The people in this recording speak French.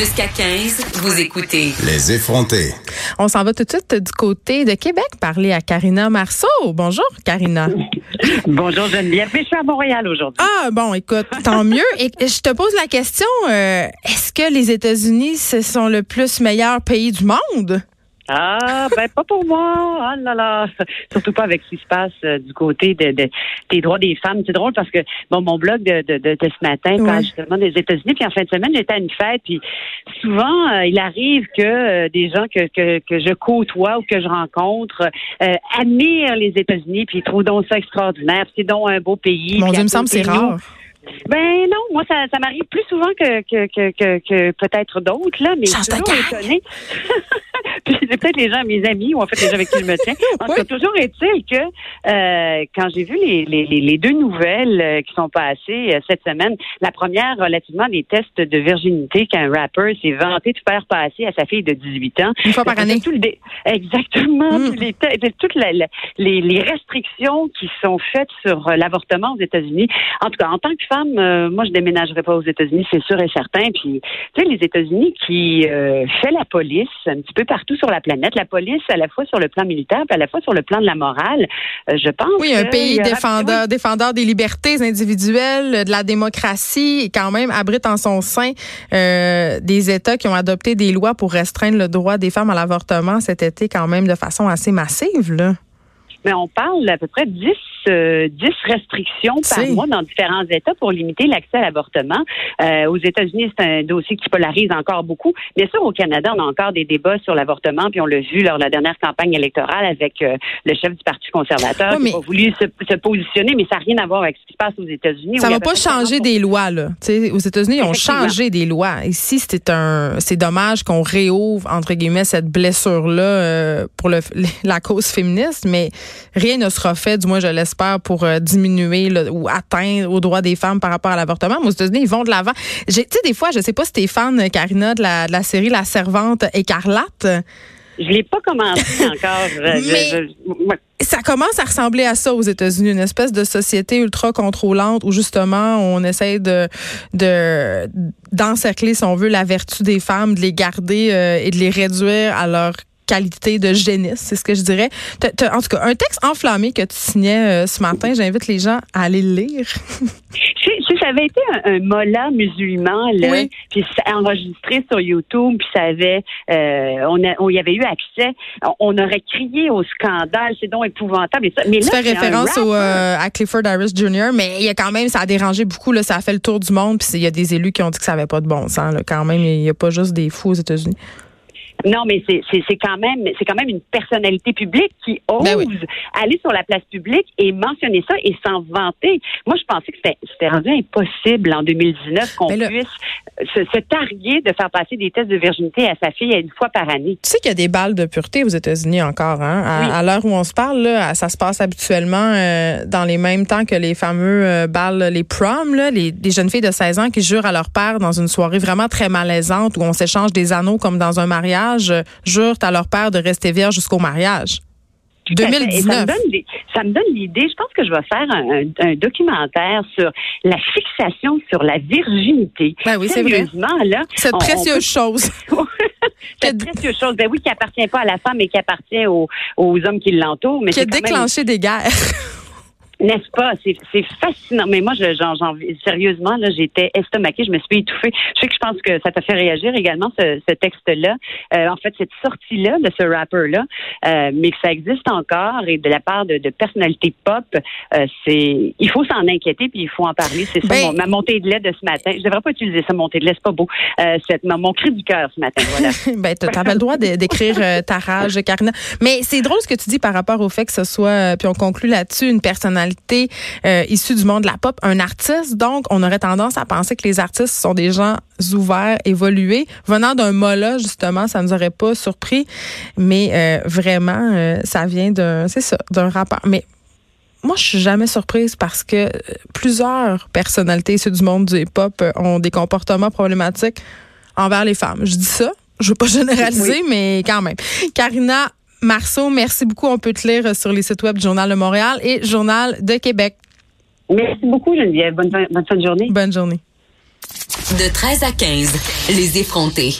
Jusqu'à 15, vous écoutez. Les effrontés. On s'en va tout de suite du côté de Québec parler à Karina Marceau. Bonjour, Karina. Bonjour Geneviève, mais je suis à Montréal aujourd'hui. Ah bon, écoute, tant mieux. Et je te pose la question, euh, est-ce que les États-Unis, ce sont le plus meilleur pays du monde? Ah, ben pas pour moi. Ah là là. Surtout pas avec ce qui se passe euh, du côté de, de, des droits des femmes. C'est drôle parce que bon, mon blog de, de, de, ce matin parle justement des États-Unis. Puis en fin de semaine, j'étais à une fête. Puis souvent, euh, il arrive que euh, des gens que, que, que je côtoie ou que je rencontre admirent les États-Unis. Puis ils trouvent donc ça extraordinaire. Puis C'est donc un beau pays. Mon Dieu, me semble c'est nous, rare. Ben non, moi ça, ça m'arrive plus souvent que que que, que, que peut-être d'autres là, mais je suis toujours étonnée. Puis c'est peut-être les gens, mes amis, ou en fait les gens avec qui je me tiens. En tout cas, toujours est-il que euh, quand j'ai vu les, les, deux nouvelles euh, qui sont passées euh, cette semaine, la première relativement des tests de virginité qu'un rapper s'est vanté de faire passer à sa fille de 18 ans. Une fois par année. tout le dé- Exactement. Mm. Les te- toutes la- la- les, les restrictions qui sont faites sur euh, l'avortement aux États-Unis. En tout cas, en tant que femme, euh, moi, je déménagerai pas aux États-Unis, c'est sûr et certain. Puis, tu sais, les États-Unis qui euh, fait la police un petit peu partout sur la planète, la police à la fois sur le plan militaire, puis à la fois sur le plan de la morale. Euh, je pense. Oui, un pays aura- défendeur, défendeur des libertés individuelles, de la démocratie, et quand même abrite en son sein euh, des États qui ont adopté des lois pour restreindre le droit des femmes à l'avortement cet été, quand même de façon assez massive. Là. Mais on parle d'à peu près 10, euh, 10 restrictions par mois dans différents États pour limiter l'accès à l'avortement. Euh, aux États-Unis, c'est un dossier qui polarise encore beaucoup. Bien sûr, au Canada, on a encore des débats sur l'avortement, puis on l'a vu lors de la dernière campagne électorale avec euh, le chef du Parti conservateur Ouais, qui mais- n'a pas voulu se, se positionner, mais ça n'a rien à voir avec ce qui se passe aux États-Unis. Ça y va a pas à changer 40 des lois là. Aux États-Unis, ils ont changé des lois. Ici, c'est un, c'est dommage qu'on réouvre entre guillemets cette blessure là pour le, la cause féministe, mais rien ne sera fait, du moins je l'espère, pour euh, diminuer là, ou atteindre aux droits des femmes par rapport à l'avortement. Mais aux États-Unis, ils vont de l'avant. J'ai- Tu sais, des fois, je sais pas si t'es fan, Karina, de la, de la série La Servante écarlate. Je l'ai pas commencé encore. Mais-. Ça commence à ressembler à ça aux États-Unis, une espèce de société ultra contrôlante où justement on essaie de de d'encercler, si on veut, la vertu des femmes, de les garder euh, et de les réduire à leur qualité de génisse, c'est ce que je dirais. En tout cas, un texte enflammé que tu signais euh, ce matin, j'invite les gens à aller le lire. Si, ça avait été un, un mollah musulman, là, Oui. puis enregistré sur YouTube, puis ça avait, euh, on, a- on y avait eu accès, on, on aurait crié au scandale, c'est donc épouvantable. Et ça. Mais Tu là, fais c'est un référence au, euh, à Clifford Harris Jr., mais il y a quand même, ça a dérangé beaucoup, là, ça a fait le tour du monde, puis il y a des élus qui ont dit que ça avait pas de bon sens. Là, quand même, il n'y a pas juste des fous aux États-Unis. Non, mais c'est c'est- c'est quand même c'est quand même une personnalité publique qui ose Ben oui. aller sur la place publique et mentionner ça et s'en vanter. Moi, je pensais que c'était rendu impossible en 2019 qu'on Ben puisse se, se targuer de faire passer des tests de virginité à sa fille une fois par année. Tu sais qu'il y a des balles de pureté aux États-Unis encore, hein? À, Oui. à l'heure où on se parle, là, ça se passe habituellement euh, dans les mêmes temps que les fameux euh, balles, les proms, là, les, les jeunes filles de 16 ans qui jurent à leur père dans une soirée vraiment très malaisante où on s'échange des anneaux comme dans un mariage, euh, jurent à leur père de rester vierge jusqu'au mariage. Tout à fait. Et Ça 2019. me donne, des- ça me donne l'idée. Je pense que je vais faire un, un- un documentaire sur la fixation sur la virginité. Ben oui, c'est vrai. Là. Cette on- on précieuse chose. Cette précieuse chose. Ben oui, qui appartient pas à la femme, mais qui appartient aux, aux hommes qui l'entourent. Qui a même- déclenché des guerres. N'est-ce pas? C'est, fascinant. Mais moi, je, j'en, sérieusement, là, j'étais estomaquée, je me suis étouffée. Je sais que je pense que ça t'a fait réagir également, ce, ce texte-là. Euh, en fait, cette sortie-là de ce rapper-là, euh, mais que ça existe encore et de la part de, de personnalités pop, euh, c'est, il faut s'en inquiéter puis il faut en parler. C'est ça, Ben- mon- ma montée de lait de ce matin. Je devrais pas utiliser ça, montée de lait, c'est pas beau. Euh, c'est mon, mon cri du cœur ce matin, voilà. ben, tu avais le droit d'écrire euh, ta rage, Karina. Mais c'est drôle ce que tu dis par rapport au fait que ce soit, euh, puis on conclut là-dessus, une personnalité personnalité euh, issue du monde de la pop, un artiste. Donc, on aurait tendance à penser que les artistes sont des gens ouverts, évolués. Venant d'un mola, justement, ça nous aurait pas surpris. Mais euh, vraiment, euh, ça vient d'un, c'est ça, d'un rapport. Mais moi, je suis jamais surprise parce que plusieurs personnalités issues du monde du hip-hop ont des comportements problématiques envers les femmes. Je dis ça, je veux pas généraliser, mais quand même. Karina Marceau, merci beaucoup. On peut te lire sur les sites web du Journal de Montréal et Journal de Québec. Merci beaucoup, Geneviève. Bonne, bonne fin de journée. Bonne journée. De 13 à 15, les effrontés.